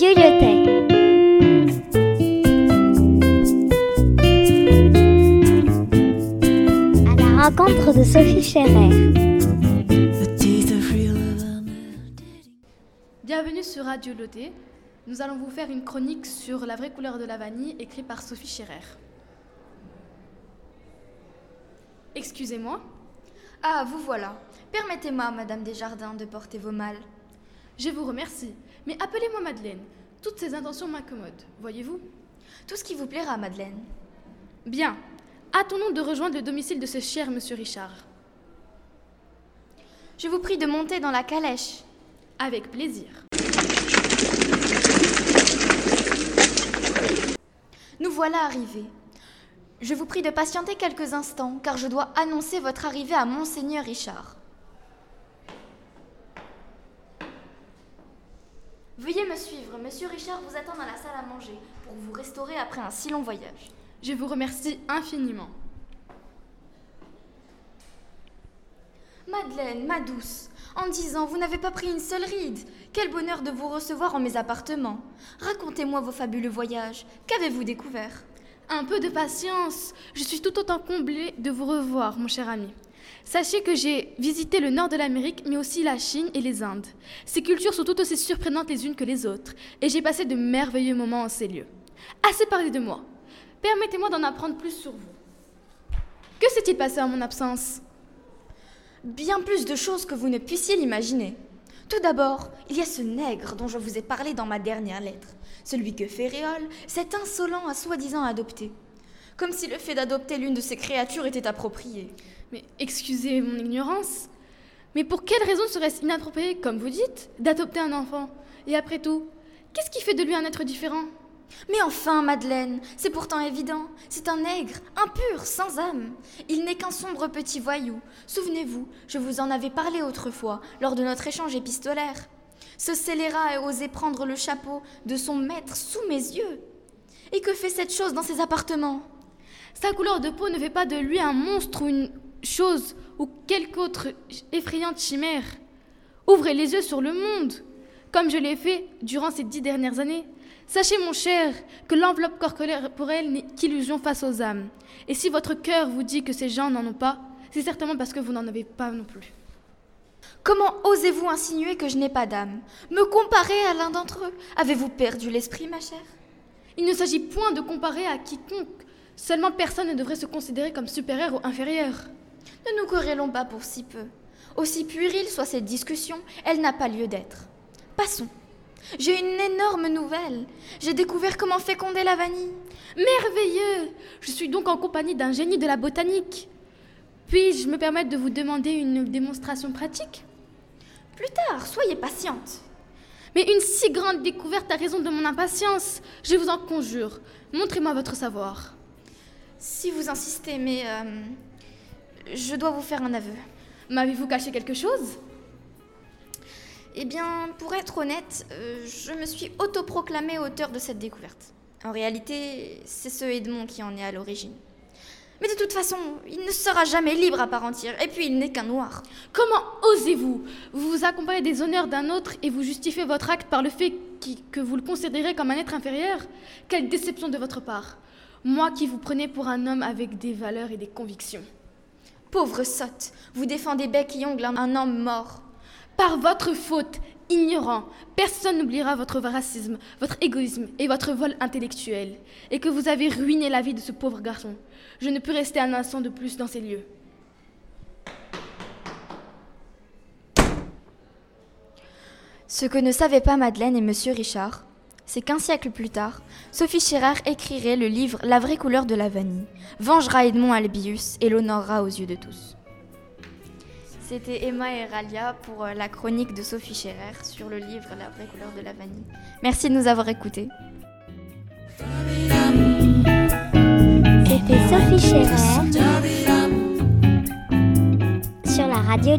À la rencontre de Sophie Scherer. Bienvenue sur Radio Loté. Nous allons vous faire une chronique sur la vraie couleur de la vanille écrite par Sophie Scherer. Excusez-moi, Ah, vous voilà. Permettez-moi, Madame Desjardins, de porter vos malles. je vous remercie, mais appelez-moi Madeleine. Toutes ces intentions m'incommodent, voyez-vous Tout ce qui vous plaira, Madeleine. Bien, attendons de rejoindre le domicile de ce cher monsieur Richard. Je vous prie de monter dans la calèche. Avec plaisir. Nous voilà arrivés. Je vous prie de patienter quelques instants, car je dois annoncer votre arrivée à Monseigneur Richard. Me suivre. Monsieur Richard vous attend dans la salle à manger pour vous restaurer après un si long voyage. Je vous remercie infiniment. Madeleine, ma douce, en dix ans, vous n'avez pas pris une seule ride. Quel bonheur de vous recevoir en mes appartements. Racontez-moi vos fabuleux voyages. Qu'avez-vous découvert? Un peu de patience. Je suis tout autant comblée de vous revoir, mon cher ami. Sachez que j'ai visité le nord de l'Amérique, mais aussi la Chine et les Indes. Ces cultures sont tout aussi surprenantes les unes que les autres, et j'ai passé de merveilleux moments en ces lieux. Assez parlé de moi. Permettez-moi d'en apprendre plus sur vous. Que s'est-il passé en mon absence? Bien plus de choses que vous ne puissiez l'imaginer. Tout d'abord, il y a ce nègre dont je vous ai parlé dans ma dernière lettre, celui que Féréole, cet insolent, a soi-disant adopté. Comme si le fait d'adopter l'une de ces créatures était approprié. Mais excusez mon ignorance. Mais pour quelle raison serait-ce inapproprié, comme vous dites, d'adopter un enfant? Et après tout, qu'est-ce qui fait de lui un être différent? Mais enfin, Madeleine, c'est pourtant évident. C'est un nègre, impur, sans âme. Il n'est qu'un sombre petit voyou. Souvenez-vous, je vous en avais parlé autrefois, lors de notre échange épistolaire. Ce scélérat a osé prendre le chapeau de son maître sous mes yeux. Et que fait cette chose dans ses appartements? Sa couleur de peau ne fait pas de lui un monstre ou une chose ou quelque autre effrayante chimère. Ouvrez les yeux sur le monde, comme je l'ai fait durant ces dix dernières années. Sachez, mon cher, que l'enveloppe corporelle n'est qu'illusion face aux âmes. Et si votre cœur vous dit que ces gens n'en ont pas, c'est certainement parce que vous n'en avez pas non plus. Comment osez-vous insinuer que je n'ai pas d'âme? Me comparer à l'un d'entre eux? Avez-vous perdu l'esprit, ma chère? Il ne s'agit point de comparer à quiconque. Seulement personne ne devrait se considérer comme supérieur ou inférieur. Ne nous querellons pas pour si peu. Aussi puérile soit cette discussion, elle n'a pas lieu d'être. Passons. J'ai une énorme nouvelle. J'ai découvert comment féconder la vanille. Merveilleux Je suis donc en compagnie d'un génie de la botanique. Puis-je me permettre de vous demander une démonstration pratique? Plus tard, soyez patiente. Mais une si grande découverte a raison de mon impatience. Je vous en conjure, montrez-moi votre savoir. Si vous insistez, mais euh, je dois vous faire un aveu. M'avez-vous caché quelque chose? Eh bien, pour être honnête, euh, je me suis autoproclamé auteur de cette découverte. En réalité, c'est ce Edmond qui en est à l'origine. Mais de toute façon, il ne sera jamais libre à part entière, et puis il n'est qu'un noir. Comment osez-vous Vous vous accompagnez des honneurs d'un autre et vous justifiez votre acte par le fait qui- que vous le considérez comme un être inférieur? Quelle déception de votre part Moi qui vous prenais pour un homme avec des valeurs et des convictions. Pauvre sotte, vous défendez bec et ongle un- homme mort. Par votre faute, ignorant, personne n'oubliera votre racisme, votre égoïsme et votre vol intellectuel, et que vous avez ruiné la vie de ce pauvre garçon. Je ne peux rester un instant de plus dans ces lieux. Ce que ne savaient pas Madeleine et Monsieur Richard, c'est qu'un siècle plus tard, Sophie Scherer écrirait le livre La vraie couleur de la vanille, vengera Edmond Albius et l'honorera aux yeux de tous. C'était Emma et Ralia pour euh, la chronique de Sophie Scherer sur le livre La vraie couleur de la vanille. Merci de nous avoir écoutés. C'était Sophie Scherer sur la radio.